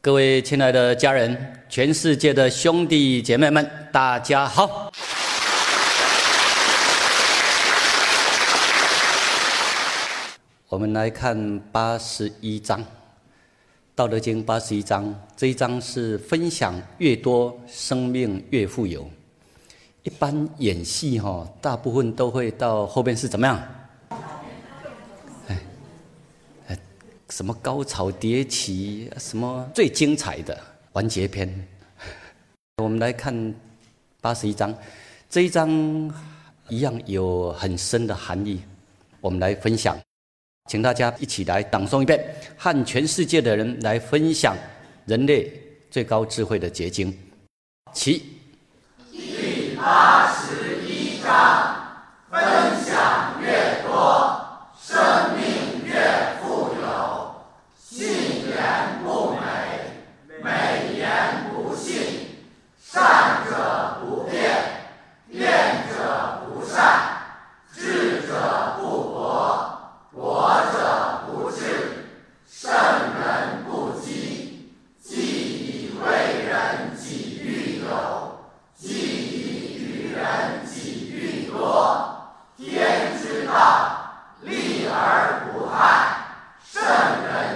各位亲爱的家人，全世界的兄弟姐妹们，大家好。我们来看八十一章《道德经》八十一章，这一章是分享越多，生命越富有。一般演戏哈，大部分都会到后边是怎么样？哎，哎，什么高潮迭起，什么最精彩的完结篇？我们来看八十一章，这一章一样有很深的含义，我们来分享。请大家一起来朗诵一遍，和全世界的人来分享人类最高智慧的结晶。起。第八十一章，分享越多，生命越。言不美，美言不信。善者不变，辩者不善。智者不博，博者不智。圣人不积，积以为人己欲有，积以于人己欲多。天之道，利而不害；圣人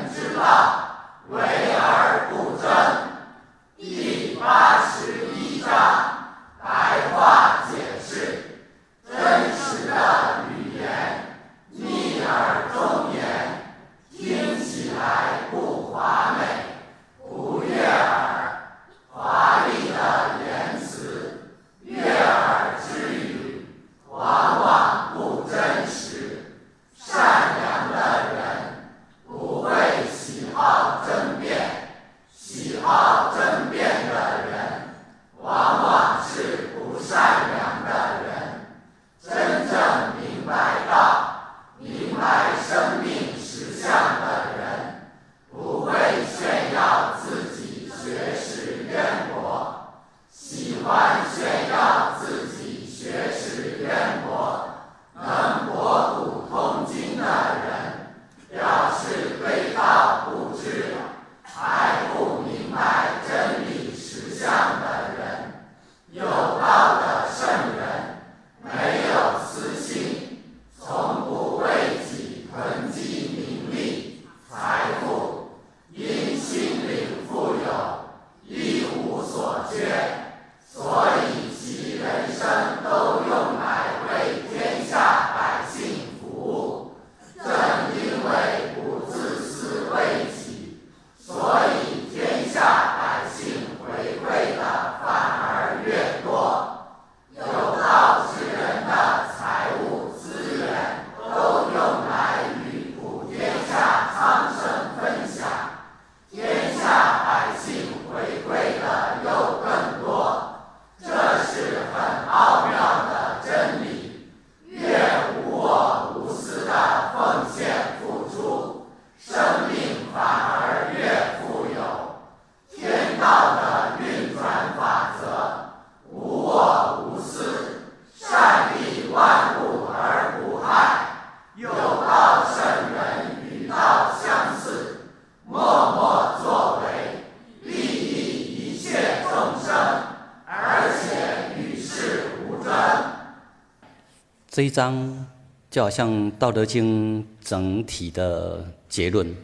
这一章就好像《道德经》整体的结论，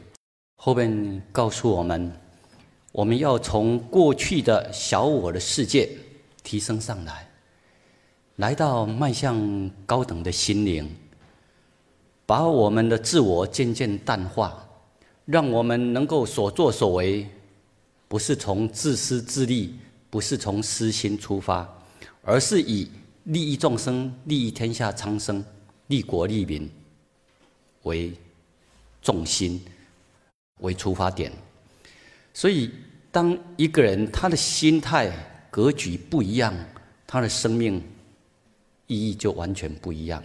后面告诉我们，我们要从过去的小我的世界提升上来，来到迈向高等的心灵，把我们的自我渐渐淡化，让我们能够所作所为，不是从自私自利，不是从私心出发，而是以利益众生、利益天下苍生、利国利民为重心为出发点。所以，当一个人他的心态格局不一样，他的生命意义就完全不一样。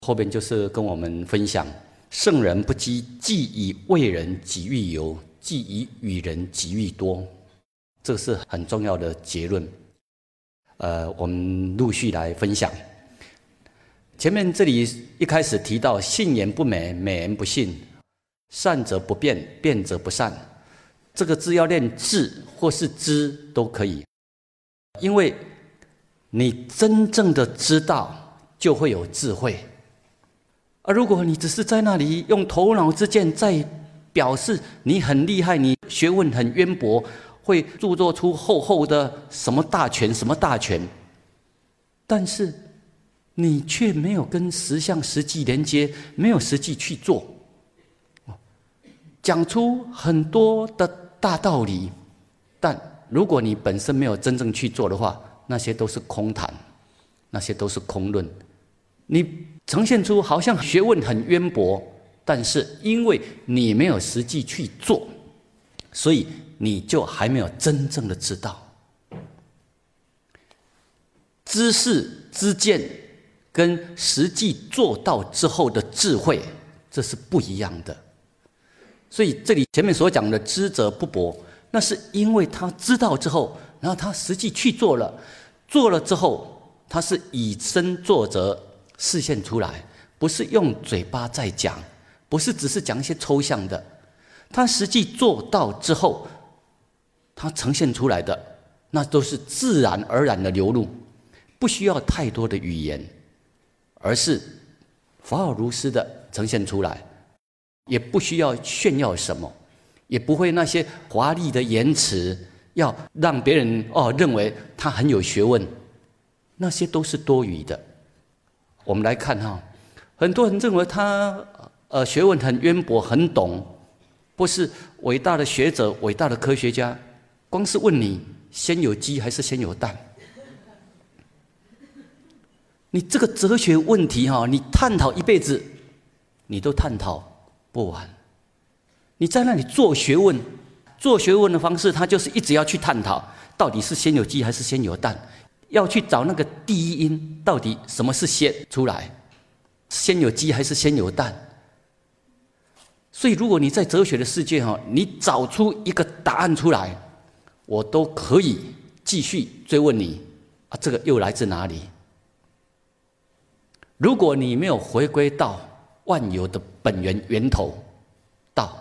后边就是跟我们分享：圣人不积，既以为人己欲有，既以与人己欲多。这是很重要的结论。呃，我们陆续来分享。前面这里一开始提到“信言不美，美言不信；善则不辩，辩则不善”，这个字要念智或是知都可以，因为你真正的知道，就会有智慧。而如果你只是在那里用头脑之见在表示你很厉害，你学问很渊博，会著作出厚厚的什么大全什么大全，但是你却没有跟实相实际连接，没有实际去做，讲出很多的。大道理，但如果你本身没有真正去做的话，那些都是空谈，那些都是空论。你呈现出好像学问很渊博，但是因为你没有实际去做，所以你就还没有真正的知道。知识知见跟实际做到之后的智慧，这是不一样的。所以这里前面所讲的知者不博，那是因为他知道之后，然后他实际去做了，做了之后，他是以身作则，示现出来，不是用嘴巴在讲，不是只是讲一些抽象的，他实际做到之后，他呈现出来的，那都是自然而然的流露，不需要太多的语言，而是法尔如斯的呈现出来。也不需要炫耀什么，也不会那些华丽的言辞，要让别人哦认为他很有学问，那些都是多余的。我们来看哈，很多人认为他呃学问很渊博，很懂，不是伟大的学者、伟大的科学家。光是问你先有鸡还是先有蛋，你这个哲学问题哈，你探讨一辈子，你都探讨。不完，你在那里做学问，做学问的方式，他就是一直要去探讨，到底是先有鸡还是先有蛋，要去找那个第一因，到底什么是先出来，先有鸡还是先有蛋？所以，如果你在哲学的世界哈，你找出一个答案出来，我都可以继续追问你啊，这个又来自哪里？如果你没有回归到。万有的本源源头，到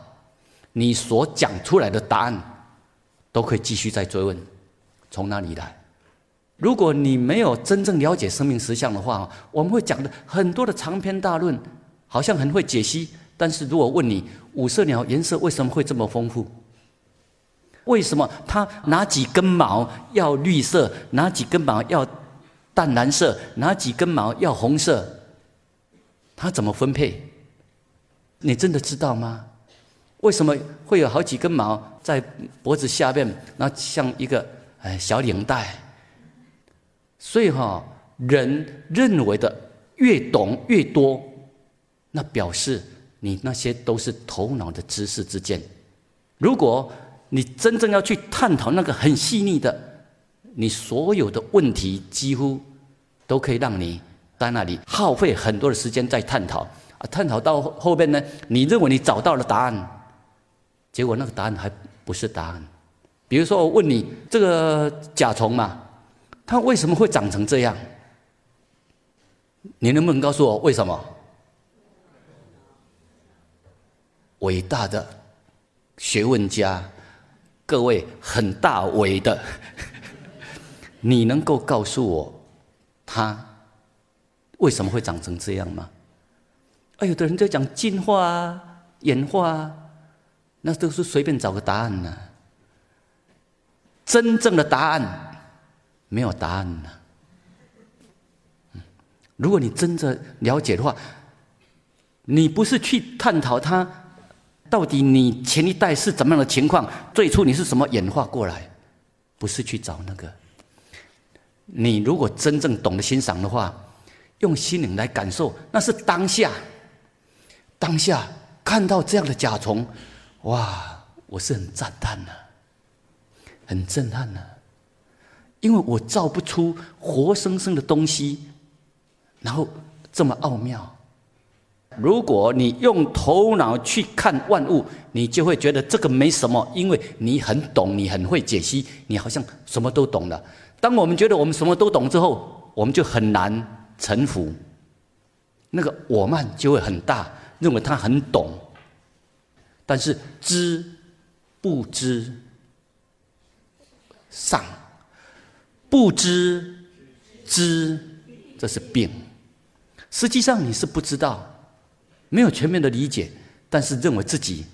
你所讲出来的答案，都可以继续再追问，从哪里来？如果你没有真正了解生命实相的话，我们会讲的很多的长篇大论，好像很会解析。但是如果问你五色鸟颜色为什么会这么丰富？为什么它哪几根毛要绿色，哪几根毛要淡蓝色，哪几根毛要红色？它怎么分配？你真的知道吗？为什么会有好几根毛在脖子下面？那像一个哎小领带。所以哈，人认为的越懂越多，那表示你那些都是头脑的知识之见。如果你真正要去探讨那个很细腻的，你所有的问题几乎都可以让你。在那里耗费很多的时间在探讨啊，探讨到后边呢，你认为你找到了答案，结果那个答案还不是答案。比如说，我问你这个甲虫嘛，它为什么会长成这样？你能不能告诉我为什么？伟大的学问家，各位很大伟的，你能够告诉我他？为什么会长成这样吗？啊，有的人在讲进化啊、演化啊，那都是随便找个答案呢。真正的答案没有答案呢。如果你真的了解的话，你不是去探讨它到底你前一代是怎么样的情况，最初你是什么演化过来，不是去找那个。你如果真正懂得欣赏的话。用心灵来感受，那是当下。当下看到这样的甲虫，哇，我是很赞叹的，很震撼的，因为我造不出活生生的东西，然后这么奥妙。如果你用头脑去看万物，你就会觉得这个没什么，因为你很懂，你很会解析，你好像什么都懂了。当我们觉得我们什么都懂之后，我们就很难。臣服，那个我慢就会很大，认为他很懂。但是知不知上，不知知，这是病。实际上你是不知道，没有全面的理解，但是认为自己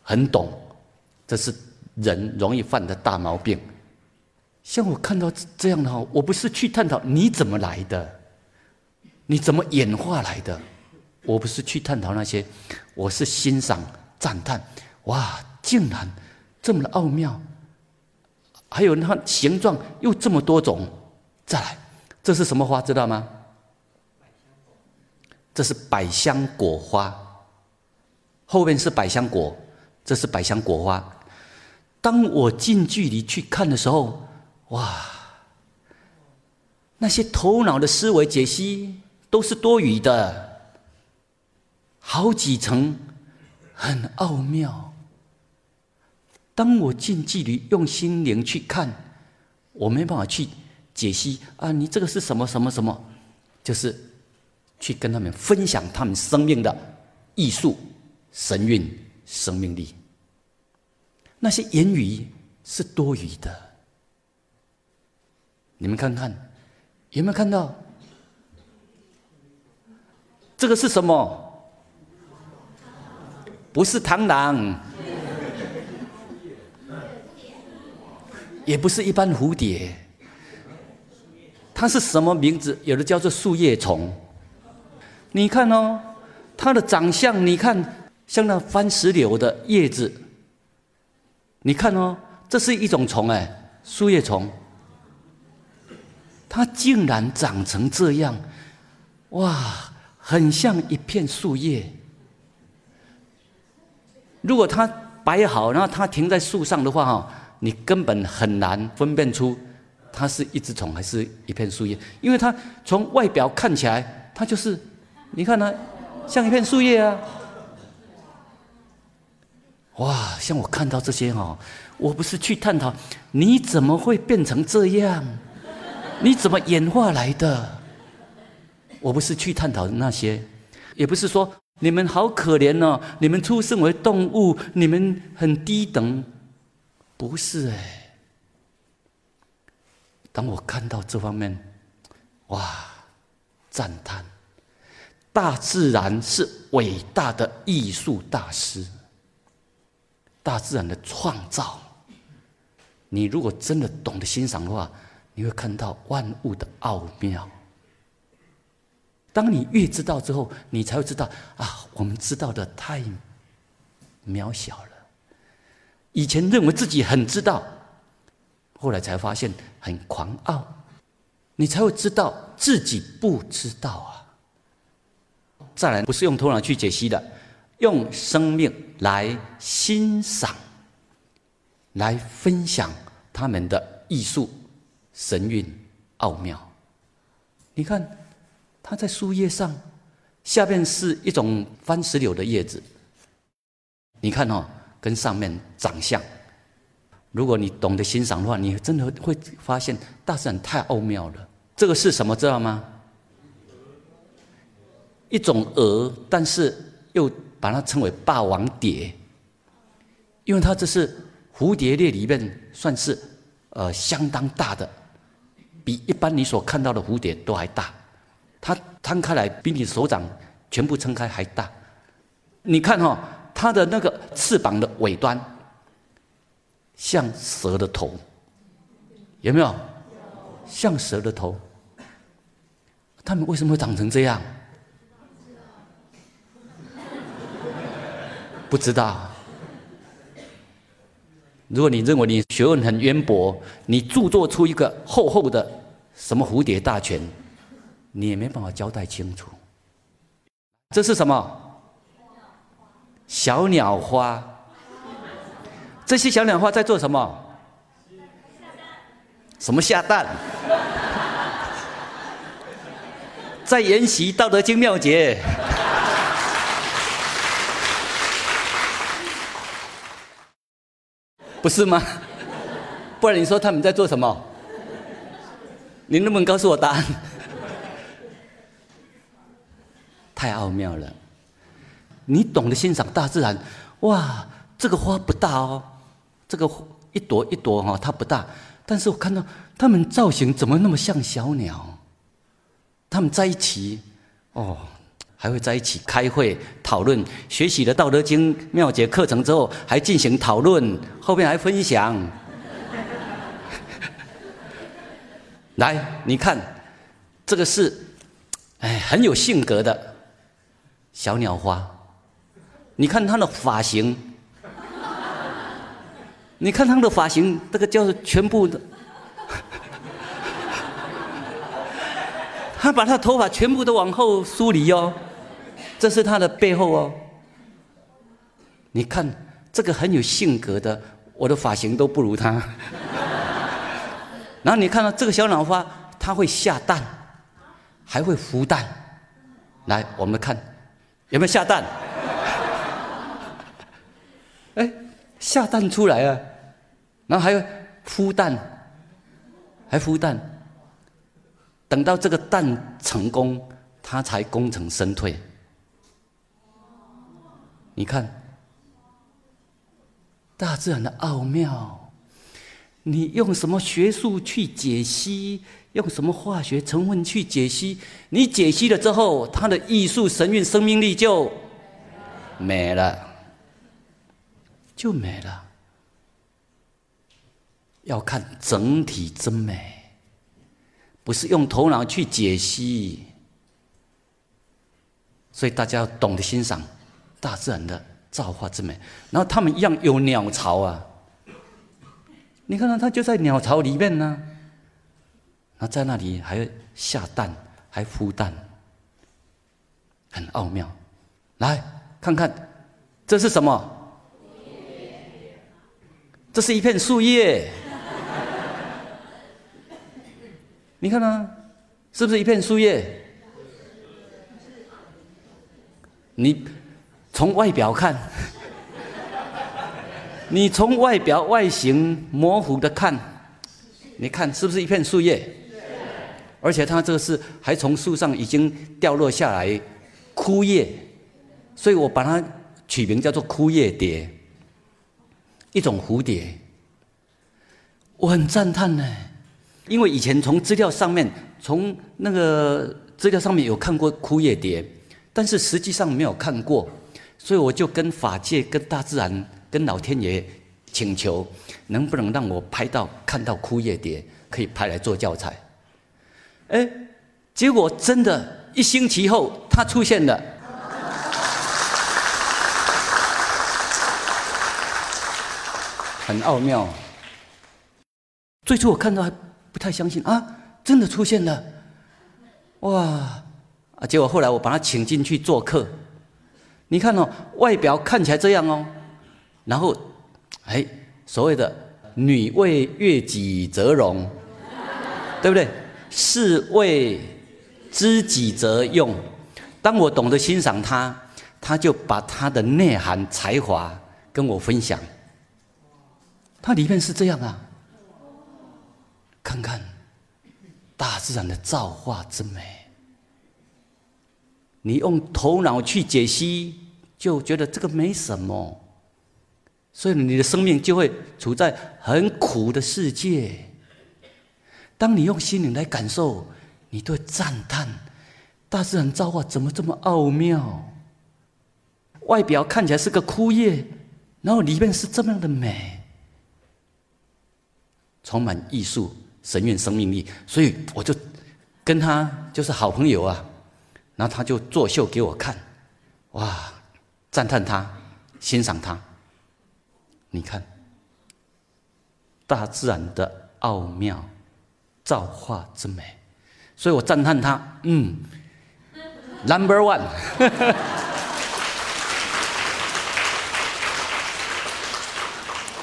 很懂，这是人容易犯的大毛病。像我看到这样的话，我不是去探讨你怎么来的，你怎么演化来的，我不是去探讨那些，我是欣赏赞叹，哇，竟然这么的奥妙，还有它形状又这么多种，再来，这是什么花知道吗？这是百香果花，后面是百香果，这是百香果花。当我近距离去看的时候，哇，那些头脑的思维解析都是多余的，好几层，很奥妙。当我近距离用心灵去看，我没办法去解析啊，你这个是什么什么什么，就是。去跟他们分享他们生命的艺术、神韵、生命力。那些言语是多余的。你们看看，有没有看到？这个是什么？不是螳螂，也不是一般蝴蝶。它是什么名字？有的叫做树叶虫。你看哦，它的长相，你看像那番石榴的叶子。你看哦，这是一种虫哎，树叶虫。它竟然长成这样，哇，很像一片树叶。如果它摆好，然后它停在树上的话哈，你根本很难分辨出它是一只虫还是一片树叶，因为它从外表看起来，它就是。你看呢，像一片树叶啊！哇，像我看到这些哈，我不是去探讨你怎么会变成这样，你怎么演化来的？我不是去探讨那些，也不是说你们好可怜哦，你们出生为动物，你们很低等，不是哎。当我看到这方面，哇，赞叹。大自然是伟大的艺术大师，大自然的创造。你如果真的懂得欣赏的话，你会看到万物的奥妙。当你越知道之后，你才会知道啊，我们知道的太渺小了。以前认为自己很知道，后来才发现很狂傲，你才会知道自己不知道啊。再来，不是用头脑去解析的，用生命来欣赏、来分享他们的艺术、神韵、奥妙。你看，它在树叶上，下面是一种番石榴的叶子。你看哦，跟上面长相，如果你懂得欣赏的话，你真的会发现大自然太奥妙了。这个是什么？知道吗？一种蛾，但是又把它称为霸王蝶，因为它这是蝴蝶类里面算是呃相当大的，比一般你所看到的蝴蝶都还大。它摊开来比你手掌全部撑开还大。你看哈，它的那个翅膀的尾端像蛇的头，有没有？像蛇的头。它们为什么会长成这样？不知道。如果你认为你学问很渊博，你著作出一个厚厚的什么蝴蝶大全，你也没办法交代清楚。这是什么？小鸟花。这些小鸟花在做什么？什么下蛋？在研习《道德经》妙解。不是吗？不然你说他们在做什么？你能不能告诉我答案？太奥妙了！你懂得欣赏大自然，哇，这个花不大哦，这个一朵一朵哈，它不大，但是我看到它们造型怎么那么像小鸟？它们在一起，哦，还会在一起开会讨论，学习了《道德经》妙解课程之后，还进行讨论，后面还分享。来，你看，这个是，哎，很有性格的小鸟花。你看它的发型，你看它的发型，这个叫全部的，他把他头发全部都往后梳理哦，这是他的背后哦。你看这个很有性格的，我的发型都不如他。然后你看到这个小鸟花，它会下蛋，还会孵蛋。来，我们看有没有下蛋？哎，下蛋出来啊，然后还有孵蛋，还孵蛋。等到这个蛋成功，它才功成身退。你看，大自然的奥妙。你用什么学术去解析？用什么化学成分去解析？你解析了之后，它的艺术神韵、生命力就没了，就没了。要看整体真美，不是用头脑去解析。所以大家要懂得欣赏大自然的造化之美。然后他们一样有鸟巢啊。你看到它就在鸟巢里面呢，那在那里还下蛋，还孵蛋，很奥妙。来看看，这是什么？这是一片树叶。你看呢，是不是一片树叶？你从外表看。你从外表外形模糊的看，你看是不是一片树叶？而且它这个是还从树上已经掉落下来，枯叶，所以我把它取名叫做枯叶蝶，一种蝴蝶。我很赞叹呢，因为以前从资料上面，从那个资料上面有看过枯叶蝶，但是实际上没有看过，所以我就跟法界、跟大自然。跟老天爷请求，能不能让我拍到看到枯叶蝶，可以拍来做教材？哎，结果真的，一星期后它出现了，很奥妙。最初我看到还不太相信啊，真的出现了，哇！啊，结果后来我把它请进去做客，你看哦，外表看起来这样哦。然后，哎，所谓的“女为悦己则容”，对不对？士为知己则用。当我懂得欣赏他，他就把他的内涵才华跟我分享。它里面是这样啊，看看大自然的造化之美。你用头脑去解析，就觉得这个没什么。所以你的生命就会处在很苦的世界。当你用心灵来感受，你都会赞叹大自然造化怎么这么奥妙。外表看起来是个枯叶，然后里面是这么样的美，充满艺术、神韵、生命力。所以我就跟他就是好朋友啊，然后他就作秀给我看，哇，赞叹他，欣赏他。你看，大自然的奥妙、造化之美，所以我赞叹他。嗯，Number One。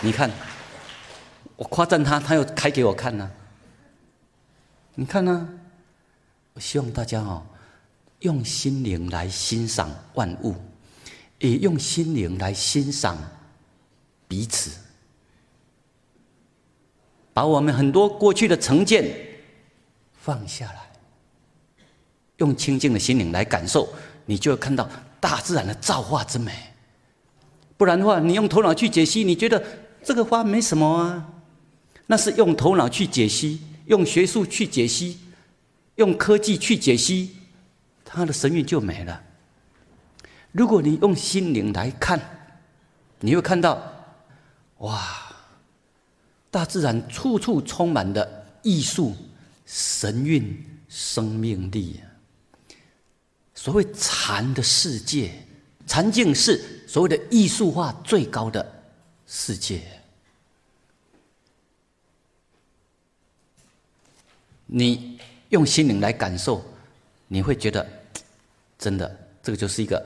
你看，我夸赞他，他又开给我看呢。你看呢？我希望大家哦，用心灵来欣赏万物，也用心灵来欣赏。彼此，把我们很多过去的成见放下来，用清净的心灵来感受，你就会看到大自然的造化之美。不然的话，你用头脑去解析，你觉得这个花没什么啊，那是用头脑去解析，用学术去解析，用科技去解析，他的神韵就没了。如果你用心灵来看，你会看到，哇，大自然处处充满的艺术、神韵、生命力。所谓禅的世界，禅境是所谓的艺术化最高的世界。你用心灵来感受，你会觉得，真的，这个就是一个。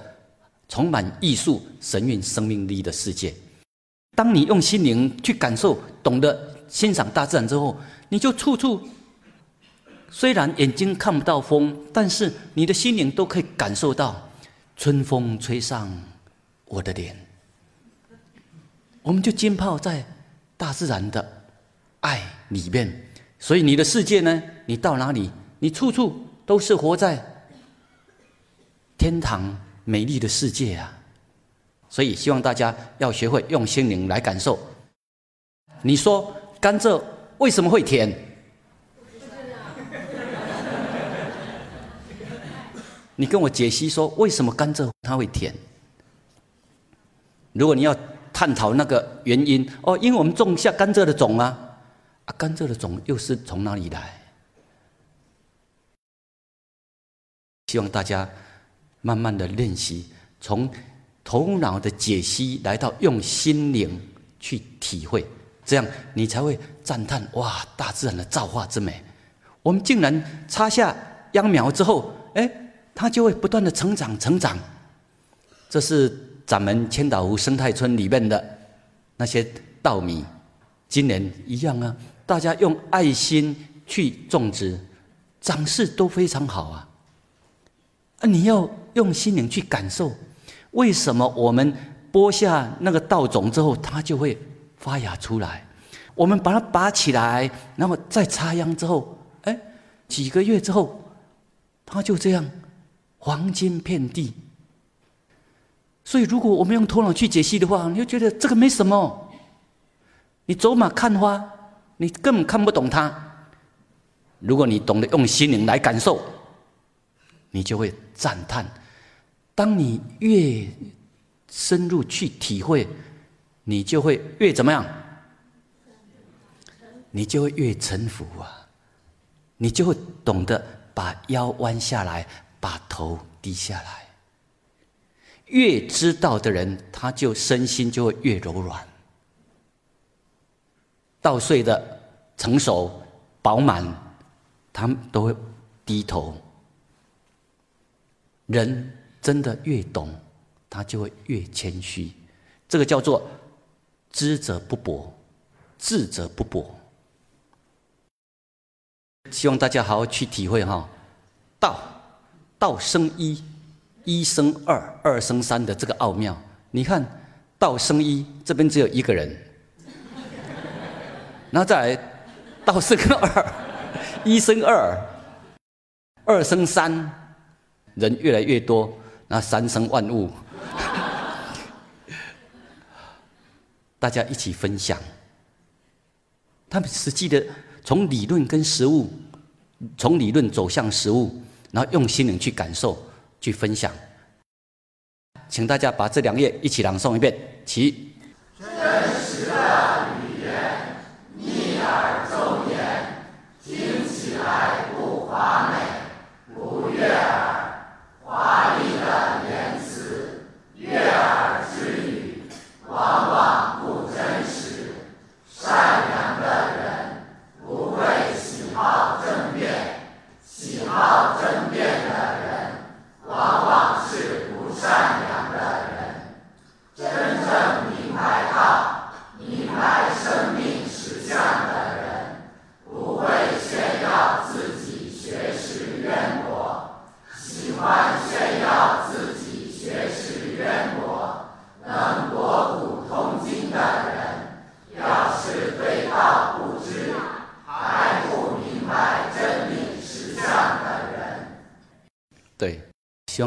充满艺术、神韵、生命力的世界。当你用心灵去感受、懂得欣赏大自然之后，你就处处虽然眼睛看不到风，但是你的心灵都可以感受到春风吹上我的脸。我们就浸泡在大自然的爱里面，所以你的世界呢，你到哪里，你处处都是活在天堂。美丽的世界啊！所以希望大家要学会用心灵来感受。你说甘蔗为什么会甜？你跟我解析说为什么甘蔗它会甜？如果你要探讨那个原因，哦，因为我们种下甘蔗的种啊，啊，甘蔗的种又是从哪里来？希望大家。慢慢的练习，从头脑的解析来到用心灵去体会，这样你才会赞叹哇！大自然的造化之美。我们竟然插下秧苗之后，哎，它就会不断的成长成长。这是咱们千岛湖生态村里面的那些稻米，今年一样啊，大家用爱心去种植，长势都非常好啊。啊，你要。用心灵去感受，为什么我们播下那个稻种之后，它就会发芽出来？我们把它拔起来，然后再插秧之后，哎，几个月之后，它就这样黄金遍地。所以，如果我们用头脑去解析的话，你就觉得这个没什么。你走马看花，你根本看不懂它。如果你懂得用心灵来感受，你就会赞叹。当你越深入去体会，你就会越怎么样？你就会越臣服啊！你就会懂得把腰弯下来，把头低下来。越知道的人，他就身心就会越柔软。稻穗的成熟饱满，他们都会低头。人。真的越懂，他就会越谦虚。这个叫做知者不博，智者不博。希望大家好好去体会哈，道道生一，一生二，二生三的这个奥妙。你看，道生一，这边只有一个人，然后再来道生二，一生二，二生三，人越来越多。那三生万物，大家一起分享。他们实际的从理论跟实物，从理论走向实物，然后用心灵去感受、去分享。请大家把这两页一起朗诵一遍，起。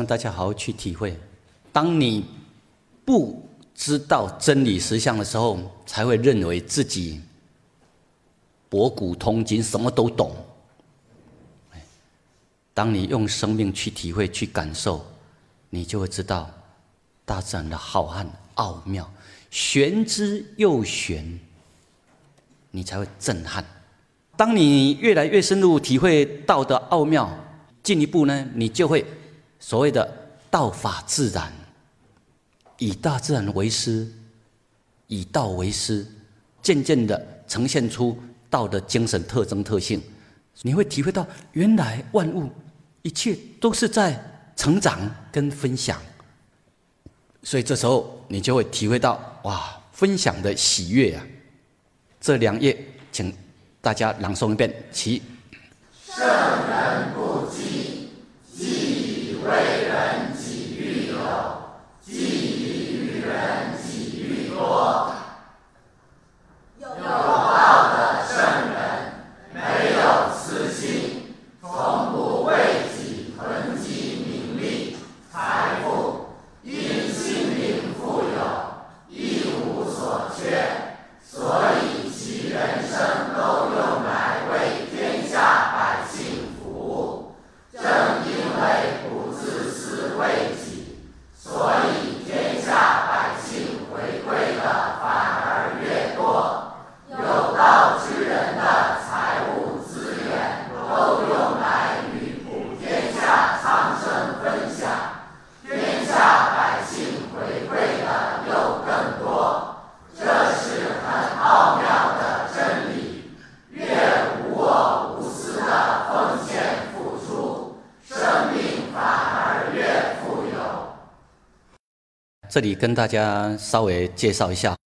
大家好好去体会。当你不知道真理实相的时候，才会认为自己博古通今，什么都懂。当你用生命去体会、去感受，你就会知道大自然的浩瀚、奥妙、玄之又玄，你才会震撼。当你越来越深入体会道的奥妙，进一步呢，你就会所谓的道法自然，以大自然为师，以道为师，渐渐的呈现出道的精神特征特性。你会体会到，原来万物一切都是在成长跟分享。所以这时候你就会体会到，哇，分享的喜悦啊！这两页，请。大家朗诵一遍，起。圣人，以为人，己欲有；积以于人，己欲多。有道的圣人，没有私心，从不为己囤积名利、财富，因心灵富有，一无所缺，所以其人生都。这里跟大家稍微介绍一下，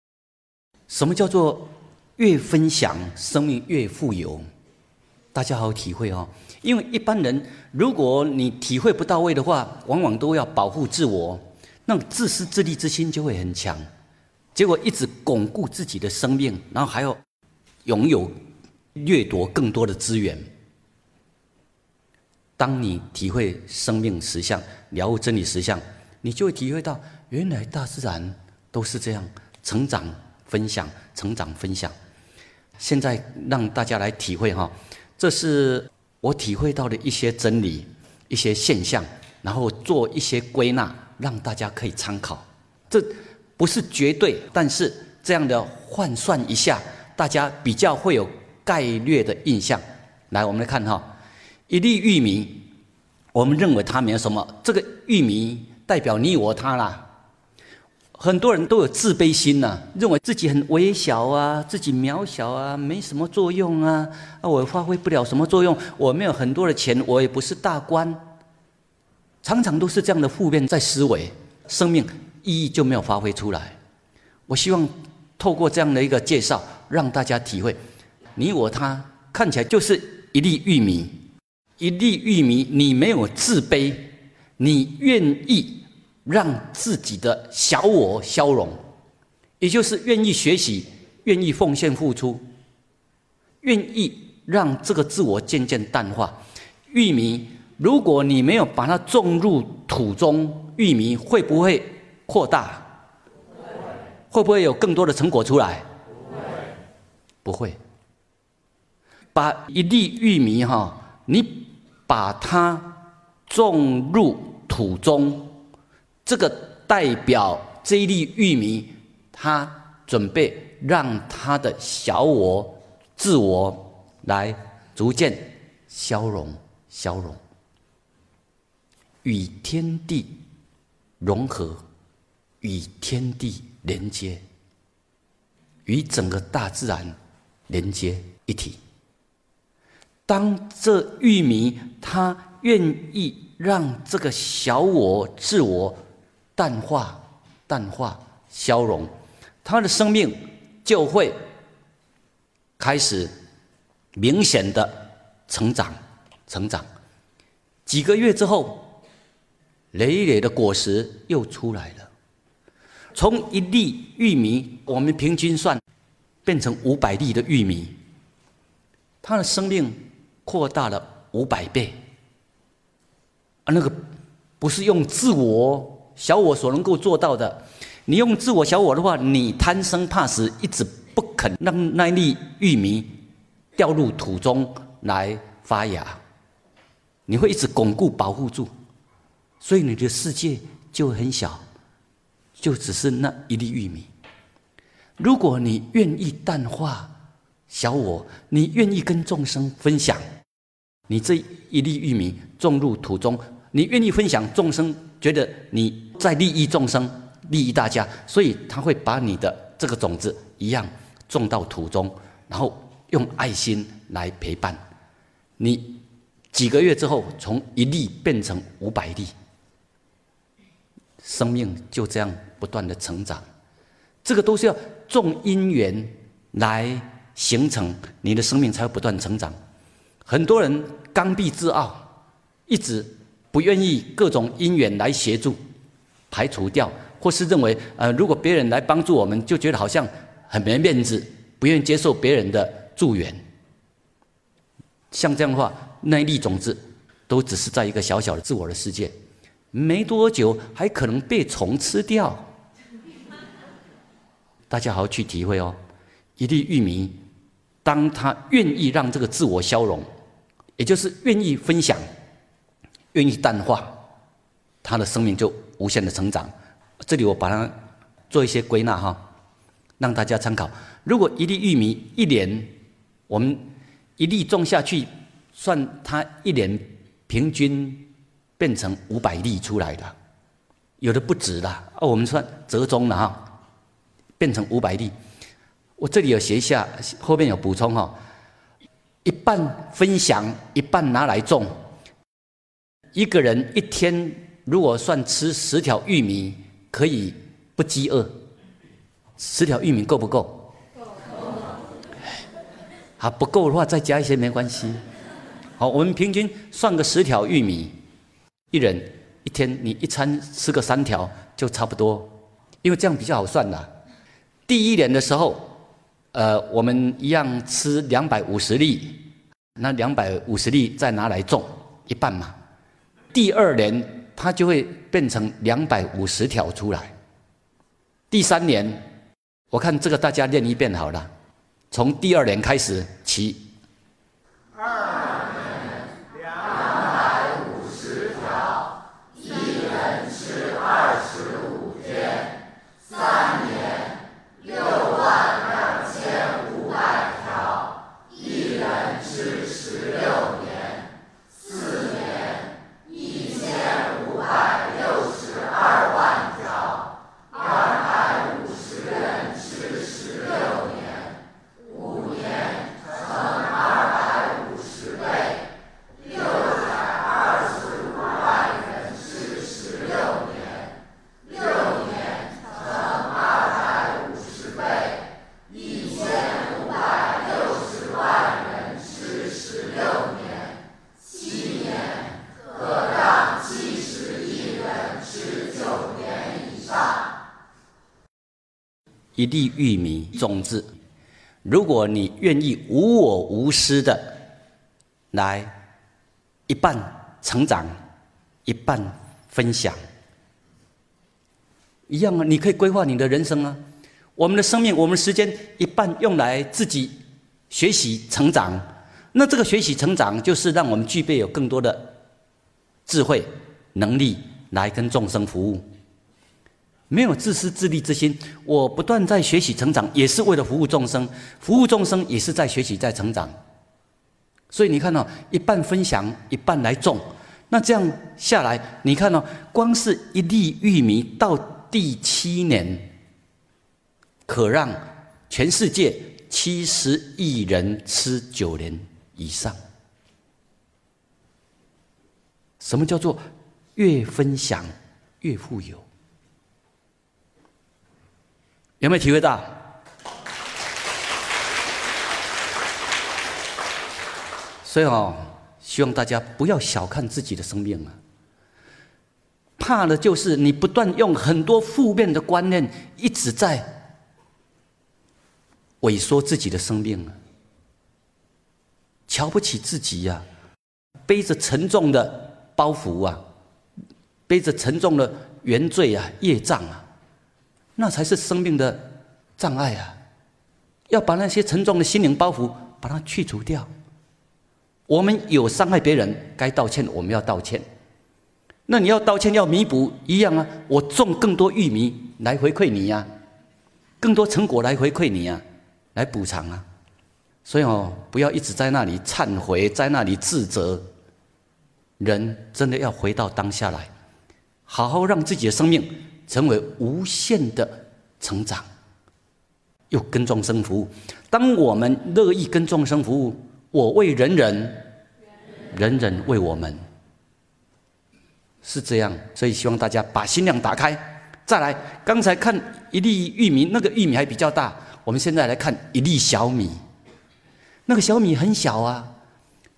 什么叫做越分享，生命越富有？大家好体会哦。因为一般人，如果你体会不到位的话，往往都要保护自我，那自私自利之心就会很强。结果一直巩固自己的生命，然后还要拥有掠夺更多的资源。当你体会生命实相，了悟真理实相，你就会体会到。原来大自然都是这样成长、分享、成长、分享。现在让大家来体会哈，这是我体会到的一些真理、一些现象，然后做一些归纳，让大家可以参考。这不是绝对，但是这样的换算一下，大家比较会有概略的印象。来，我们来看哈，一粒玉米，我们认为它没有什么，这个玉米代表你我他啦。很多人都有自卑心呐，认为自己很微小啊，自己渺小啊，没什么作用啊，啊，我发挥不了什么作用，我没有很多的钱，我也不是大官，常常都是这样的负面在思维，生命意义就没有发挥出来。我希望透过这样的一个介绍，让大家体会，你我他看起来就是一粒玉米，一粒玉米，你没有自卑，你愿意。让自己的小我消融，也就是愿意学习、愿意奉献付出、愿意让这个自我渐渐淡化。玉米，如果你没有把它种入土中，玉米会不会扩大？会不会有更多的成果出来？不会。把一粒玉米哈，你把它种入土中。这个代表这一粒玉米，它准备让它的小我、自我来逐渐消融、消融，与天地融合，与天地连接，与整个大自然连接一体。当这玉米它愿意让这个小我、自我，淡化、淡化、消融，他的生命就会开始明显的成长、成长。几个月之后，累累的果实又出来了。从一粒玉米，我们平均算变成五百粒的玉米，他的生命扩大了五百倍。啊，那个不是用自我。小我所能够做到的，你用自我小我的话，你贪生怕死，一直不肯让那粒玉米掉入土中来发芽，你会一直巩固保护住，所以你的世界就很小，就只是那一粒玉米。如果你愿意淡化小我，你愿意跟众生分享，你这一粒玉米种入土中，你愿意分享，众生觉得你在利益众生。利益大家，所以他会把你的这个种子一样种到土中，然后用爱心来陪伴你。几个月之后，从一粒变成五百粒，生命就这样不断的成长。这个都是要种因缘来形成你的生命，才会不断成长。很多人刚愎自傲，一直不愿意各种因缘来协助排除掉。或是认为，呃，如果别人来帮助我们，就觉得好像很没面子，不愿意接受别人的助缘。像这样的话，那一粒种子都只是在一个小小的自我的世界，没多久还可能被虫吃掉。大家好好去体会哦。一粒玉米，当他愿意让这个自我消融，也就是愿意分享，愿意淡化，他的生命就无限的成长。这里我把它做一些归纳哈，让大家参考。如果一粒玉米一年，我们一粒种下去，算它一年平均变成五百粒出来的，有的不止的啊。我们算折中了哈，变成五百粒。我这里有写一下，后面有补充哈。一半分享，一半拿来种。一个人一天如果算吃十条玉米。可以不饥饿，十条玉米够不够？够。好，不够的话再加一些没关系。好，我们平均算个十条玉米，一人一天你一餐吃个三条就差不多，因为这样比较好算的。第一年的时候，呃，我们一样吃两百五十粒，那两百五十粒再拿来种一半嘛。第二年。它就会变成两百五十条出来。第三年，我看这个大家练一遍好了，从第二年开始起。二一粒玉米种子，如果你愿意无我无私的来一半成长，一半分享，一样啊，你可以规划你的人生啊。我们的生命，我们时间一半用来自己学习成长，那这个学习成长就是让我们具备有更多的智慧能力来跟众生服务。没有自私自利之心，我不断在学习成长，也是为了服务众生。服务众生也是在学习，在成长。所以你看到一半分享，一半来种，那这样下来，你看到光是一粒玉米到第七年，可让全世界七十亿人吃九年以上。什么叫做越分享越富有？有没有体会到？所以哦，希望大家不要小看自己的生命啊！怕的就是你不断用很多负面的观念，一直在萎缩自己的生命啊！瞧不起自己呀，背着沉重的包袱啊，背着沉重的原罪啊、业障啊。那才是生命的障碍啊！要把那些沉重的心灵包袱把它去除掉。我们有伤害别人，该道歉我们要道歉。那你要道歉要弥补一样啊！我种更多玉米来回馈你呀，更多成果来回馈你呀，来补偿啊！所以哦，不要一直在那里忏悔，在那里自责。人真的要回到当下来，好好让自己的生命成为无限的成长，又跟众生服务。当我们乐意跟众生服务，我为人人，人人为我们，是这样。所以希望大家把心量打开。再来，刚才看一粒玉米，那个玉米还比较大。我们现在来看一粒小米，那个小米很小啊，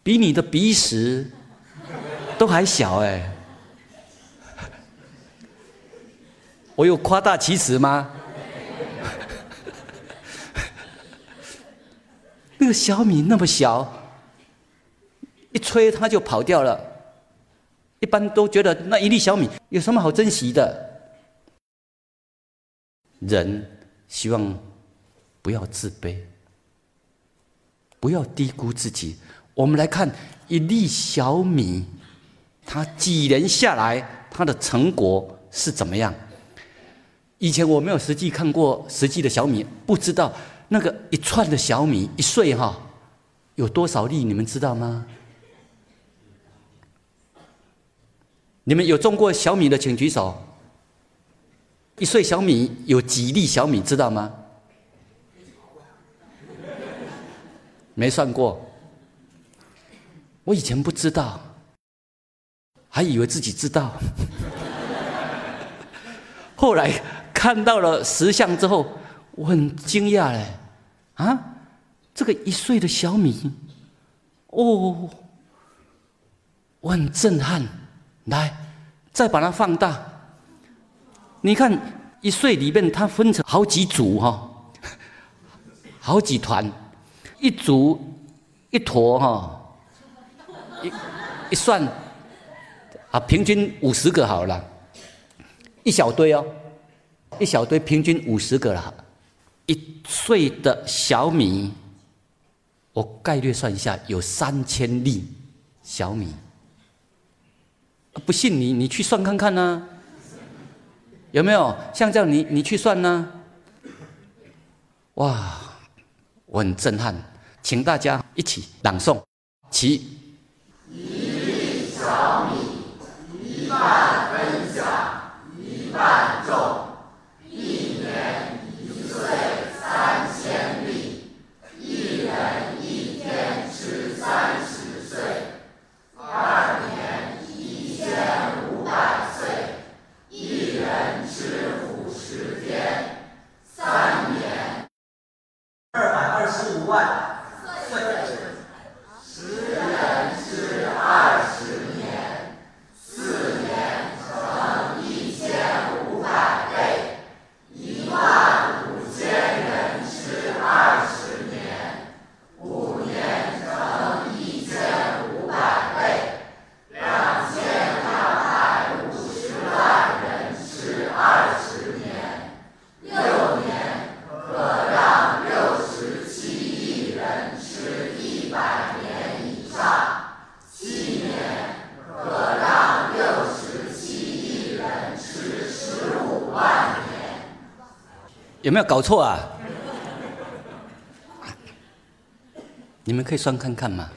比你的鼻屎。都还小哎，我有夸大其词吗？那个小米那么小，一吹它就跑掉了。一般都觉得那一粒小米有什么好珍惜的？人希望不要自卑，不要低估自己。我们来看一粒小米。它几年下来，它的成果是怎么样？以前我没有实际看过实际的小米，不知道那个一串的小米一岁哈有多少粒，你们知道吗？你们有种过小米的，请举手。一岁小米有几粒小米，知道吗？没算过。我以前不知道。还以为自己知道，后来看到了石像之后，我很惊讶嘞，啊，这个一岁的小米，哦，我很震撼。来，再把它放大，你看一岁里面它分成好几组哈，好几团，一组一坨哈，一一算。啊，平均五十个好了，一小堆哦，一小堆平均五十个了，一岁的小米，我概略算一下，有三千粒小米。不信你，你去算看看呢，有没有？像这样，你你去算呢？哇，我很震撼，请大家一起朗诵，起。一粒小米。一半分享，一半种。一年一岁三千粒，一人一天吃三十岁。二年一千五百岁，一人吃五十天。三年二百二十五万岁。十人吃二十年。有没有搞错啊？你们可以算看看嘛。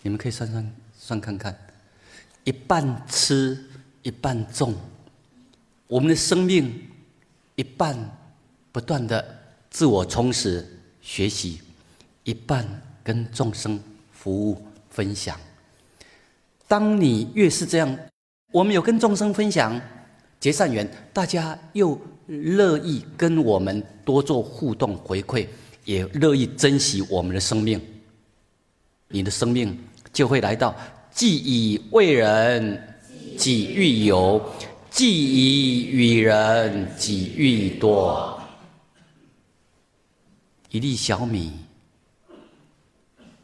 你们可以算算算看看，一半吃一半种，我们的生命一半不断的自我充实学习，一半跟众生服务分享。当你越是这样，我们有跟众生分享结善缘，大家又。乐意跟我们多做互动回馈，也乐意珍惜我们的生命。你的生命就会来到既以为人，己欲有；既以与人，己欲多。一粒小米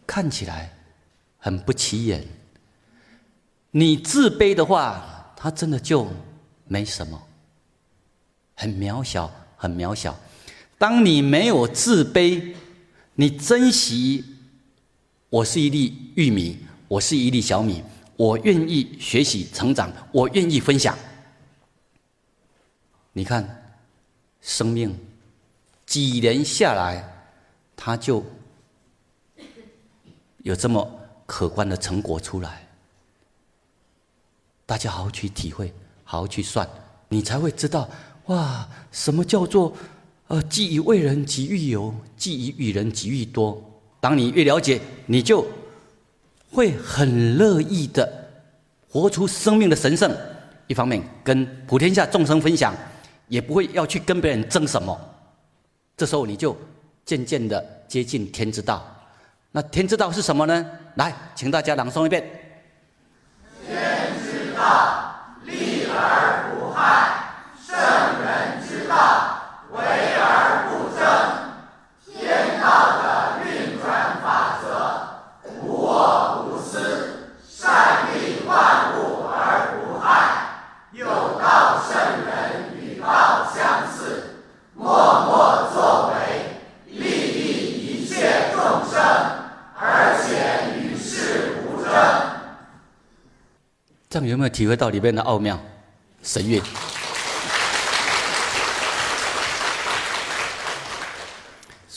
看起来很不起眼，你自卑的话，它真的就没什么。很渺小，很渺小。当你没有自卑，你珍惜，我是一粒玉米，我是一粒小米，我愿意学习成长，我愿意分享。你看，生命几年下来，它就有这么可观的成果出来。大家好好去体会，好好去算，你才会知道哇，什么叫做呃，既以为人，即欲有；既以与人，即欲多。当你越了解，你就会很乐意的活出生命的神圣。一方面跟普天下众生分享。也不会要去跟别人争什么，这时候你就渐渐的接近天之道。那天之道是什么呢？来，请大家朗诵一遍。天之道，利而不害；圣人之道，为而不争。天道的运转法则，无我无私，善利万物而不害。有道圣人与。道相似，默默作为，利益一切众生，而且与世无争。这样有没有体会到里面的奥妙神韵？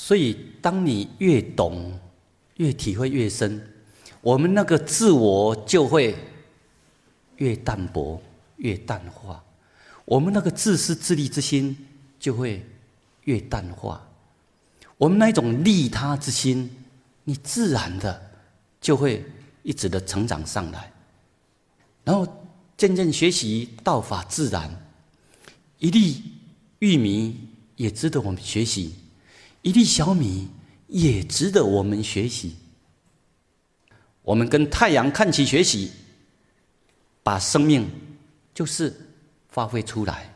所以，当你越懂，越体会越深，我们那个自我就会越淡薄，越淡化。我们那个自私自利之心就会越淡化，我们那一种利他之心，你自然的就会一直的成长上来，然后渐渐学习道法自然，一粒玉米也值得我们学习，一粒小米也值得我们学习。我们跟太阳看齐学习，把生命就是。发挥出来，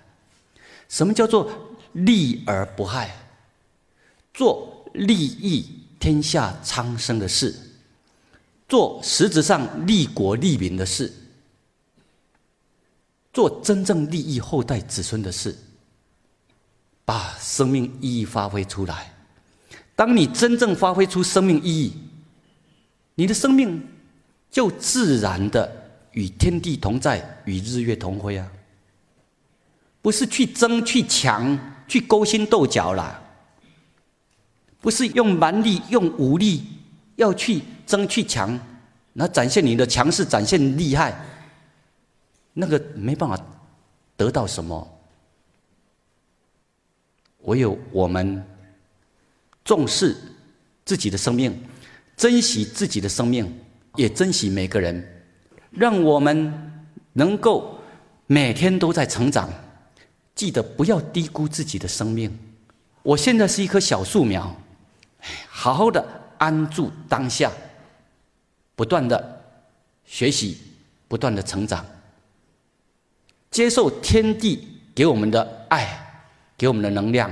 什么叫做利而不害？做利益天下苍生的事，做实质上利国利民的事，做真正利益后代子孙的事，把生命意义发挥出来。当你真正发挥出生命意义，你的生命就自然的与天地同在，与日月同辉啊！不是去争、去抢、去勾心斗角啦，不是用蛮力、用武力要去争、去抢，那展现你的强势、展现厉害，那个没办法得到什么。唯有我们重视自己的生命，珍惜自己的生命，也珍惜每个人，让我们能够每天都在成长。记得不要低估自己的生命。我现在是一棵小树苗，好好的安住当下，不断的学习，不断的成长，接受天地给我们的爱，给我们的能量，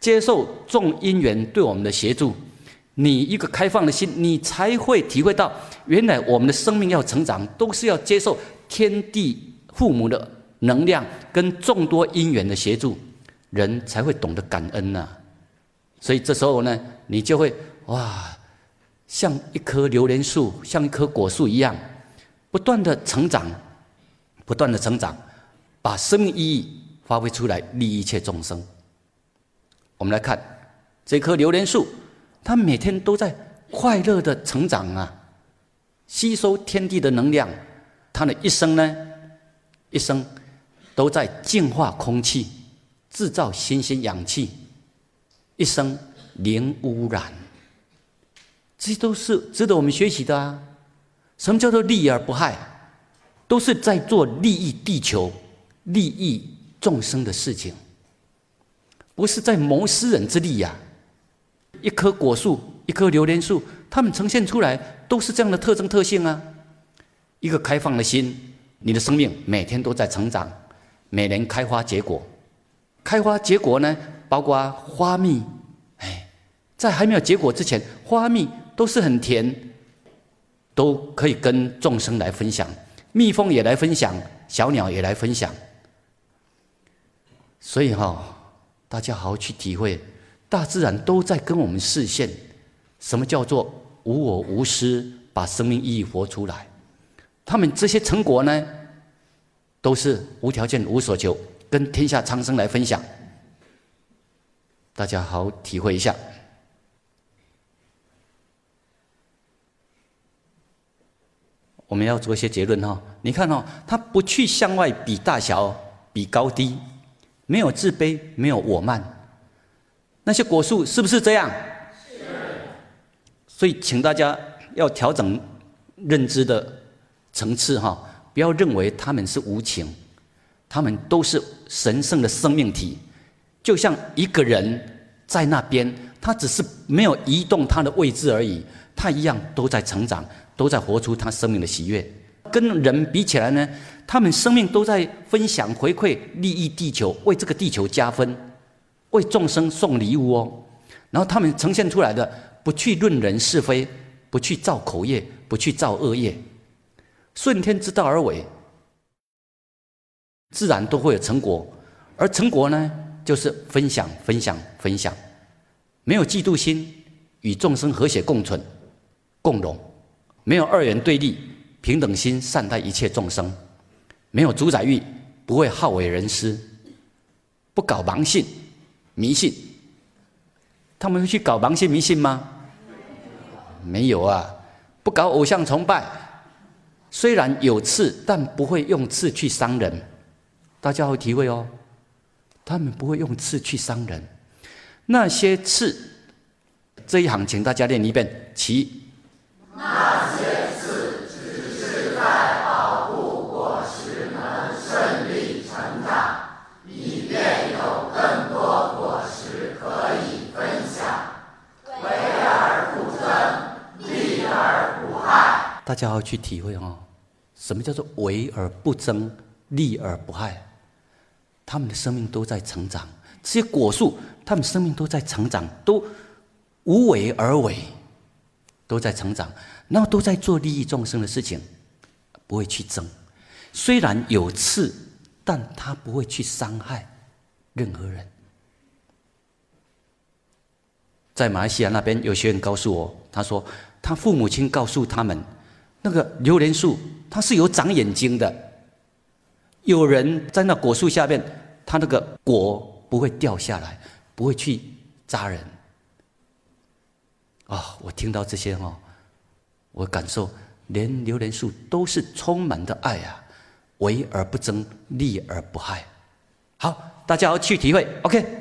接受众因缘对我们的协助。你一个开放的心，你才会体会到，原来我们的生命要成长，都是要接受天地父母的。能量跟众多因缘的协助，人才会懂得感恩呐。所以这时候呢，你就会哇，像一棵榴莲树，像一棵果树一样，不断的成长，不断的成长，把生命意义发挥出来，利益一切众生。我们来看这棵榴莲树，它每天都在快乐的成长啊，吸收天地的能量，它的一生呢，一生。都在净化空气，制造新鲜氧气，一生零污染，这些都是值得我们学习的啊！什么叫做利而不害？都是在做利益地球、利益众生的事情，不是在谋私人之利呀！一棵果树，一棵榴莲树，它们呈现出来都是这样的特征特性啊！一个开放的心，你的生命每天都在成长。每年开花结果，开花结果呢，包括花蜜，哎，在还没有结果之前，花蜜都是很甜，都可以跟众生来分享，蜜蜂也来分享，小鸟也来分享。所以哈，大家好好去体会，大自然都在跟我们示现，什么叫做无我无私，把生命意义活出来。他们这些成果呢，都是无条件、无所求，跟天下苍生来分享。大家好好体会一下。我们要做一些结论哈，你看哦，他不去向外比大小、比高低，没有自卑，没有我慢。那些果树是不是这样？是。所以，请大家要调整认知的层次哈，不要认为他们是无情，他们都是神圣的生命体，就像一个人在那边，他只是没有移动他的位置而已，他一样都在成长。都在活出他生命的喜悦，跟人比起来呢，他们生命都在分享、回馈、利益地球，为这个地球加分，为众生送礼物哦。然后他们呈现出来的，不去论人是非，不去造口业，不去造恶业，顺天之道而为，自然都会有成果。而成果呢，就是分享、分享、分享，没有嫉妒心，与众生和谐共存、共荣。没有二元对立，平等心善待一切众生，没有主宰欲，不会好为人师，不搞盲信、迷信。他们会去搞盲信、迷信吗？没有啊，不搞偶像崇拜，虽然有刺，但不会用刺去伤人。大家会体会哦，他们不会用刺去伤人。那些刺，这一行，请大家练一遍，其些刺只是在保护果实能顺利成长，以便有更多果实可以分享。为而不争，利而不害。大家要去体会哦，什么叫做为而不争，利而不害？他们的生命都在成长，这些果树，他们生命都在成长，都无为而为。都在成长，然后都在做利益众生的事情，不会去争。虽然有刺，但他不会去伤害任何人。在马来西亚那边，有学员告诉我，他说他父母亲告诉他们，那个榴莲树它是有长眼睛的，有人在那果树下面，它那个果不会掉下来，不会去扎人。啊！我听到这些哦，我感受连榴莲树都是充满的爱啊，为而不争，利而不害。好，大家要去体会。OK。